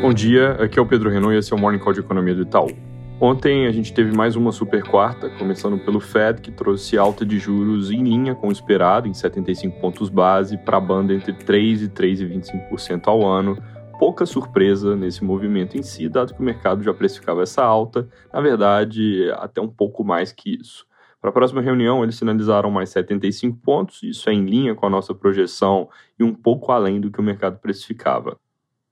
Bom dia, aqui é o Pedro Renault e esse é o Morning Call de Economia do Itaú. Ontem a gente teve mais uma super quarta, começando pelo Fed, que trouxe alta de juros em linha com o esperado, em 75 pontos base, para a banda entre 3 e 3,25% ao ano. Pouca surpresa nesse movimento em si, dado que o mercado já precificava essa alta, na verdade, até um pouco mais que isso. Para a próxima reunião, eles sinalizaram mais 75 pontos, isso é em linha com a nossa projeção e um pouco além do que o mercado precificava.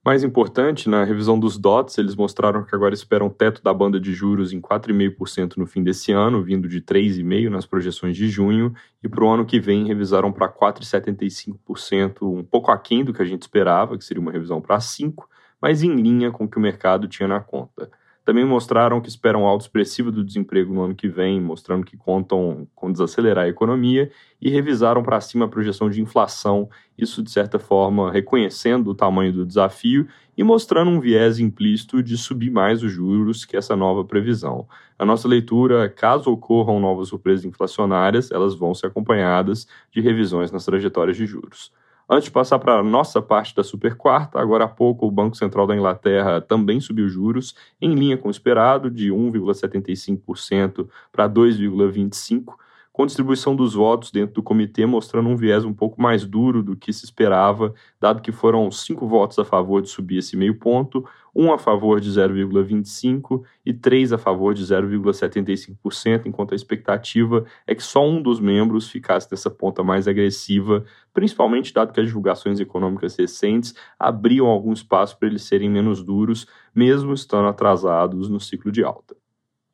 Mais importante, na revisão dos DOTs, eles mostraram que agora esperam teto da banda de juros em 4,5% no fim desse ano, vindo de 3,5% nas projeções de junho, e para o ano que vem revisaram para 4,75%, um pouco aquém do que a gente esperava, que seria uma revisão para 5%, mas em linha com o que o mercado tinha na conta. Também mostraram que esperam um alto expressivo do desemprego no ano que vem, mostrando que contam com desacelerar a economia e revisaram para cima a projeção de inflação, isso de certa forma reconhecendo o tamanho do desafio e mostrando um viés implícito de subir mais os juros que essa nova previsão. A nossa leitura, caso ocorram novas surpresas inflacionárias, elas vão ser acompanhadas de revisões nas trajetórias de juros. Antes de passar para a nossa parte da super quarta, agora há pouco o Banco Central da Inglaterra também subiu juros, em linha com o esperado, de 1,75% para 2,25%, com distribuição dos votos dentro do comitê mostrando um viés um pouco mais duro do que se esperava, dado que foram cinco votos a favor de subir esse meio ponto, um a favor de 0,25% e três a favor de 0,75%, enquanto a expectativa é que só um dos membros ficasse nessa ponta mais agressiva, principalmente dado que as divulgações econômicas recentes abriam algum espaço para eles serem menos duros, mesmo estando atrasados no ciclo de alta.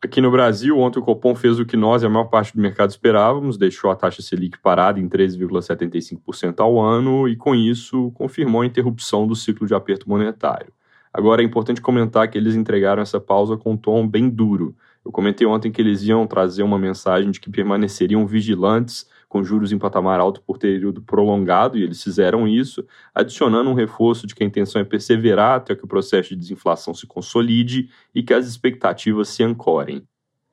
Aqui no Brasil, ontem o Copom fez o que nós e a maior parte do mercado esperávamos, deixou a taxa Selic parada em 13,75% ao ano e, com isso, confirmou a interrupção do ciclo de aperto monetário. Agora é importante comentar que eles entregaram essa pausa com um tom bem duro. Eu comentei ontem que eles iam trazer uma mensagem de que permaneceriam vigilantes com juros em patamar alto por período prolongado, e eles fizeram isso, adicionando um reforço de que a intenção é perseverar até que o processo de desinflação se consolide e que as expectativas se ancorem.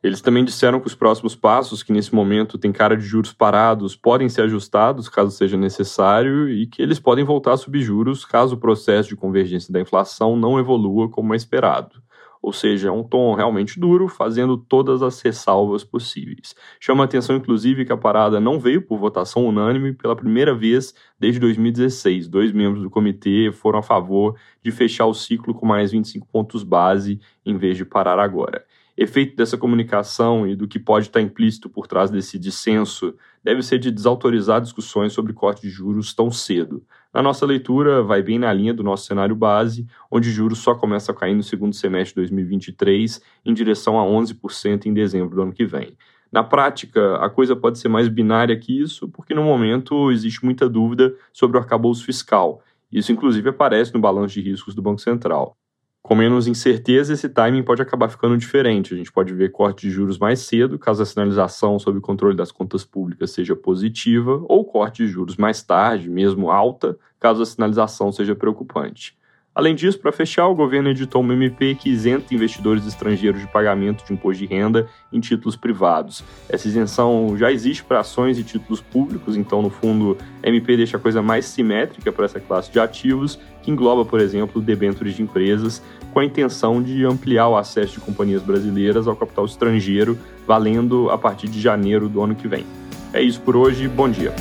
Eles também disseram que os próximos passos, que nesse momento tem cara de juros parados, podem ser ajustados caso seja necessário e que eles podem voltar a subir juros caso o processo de convergência da inflação não evolua como é esperado ou seja, é um tom realmente duro, fazendo todas as ressalvas possíveis. Chama a atenção, inclusive, que a parada não veio por votação unânime pela primeira vez desde 2016. Dois membros do comitê foram a favor de fechar o ciclo com mais 25 pontos base, em vez de parar agora. Efeito dessa comunicação e do que pode estar implícito por trás desse dissenso deve ser de desautorizar discussões sobre corte de juros tão cedo. Na nossa leitura, vai bem na linha do nosso cenário base, onde juros só começam a cair no segundo semestre de 2023, em direção a 11% em dezembro do ano que vem. Na prática, a coisa pode ser mais binária que isso, porque no momento existe muita dúvida sobre o arcabouço fiscal. Isso, inclusive, aparece no balanço de riscos do Banco Central. Com menos incerteza, esse timing pode acabar ficando diferente. A gente pode ver corte de juros mais cedo, caso a sinalização sobre o controle das contas públicas seja positiva, ou corte de juros mais tarde, mesmo alta, caso a sinalização seja preocupante. Além disso, para fechar, o governo editou uma MP que isenta investidores estrangeiros de pagamento de imposto de renda em títulos privados. Essa isenção já existe para ações e títulos públicos, então, no fundo, a MP deixa a coisa mais simétrica para essa classe de ativos, que engloba, por exemplo, debêntures de empresas, com a intenção de ampliar o acesso de companhias brasileiras ao capital estrangeiro, valendo a partir de janeiro do ano que vem. É isso por hoje, bom dia.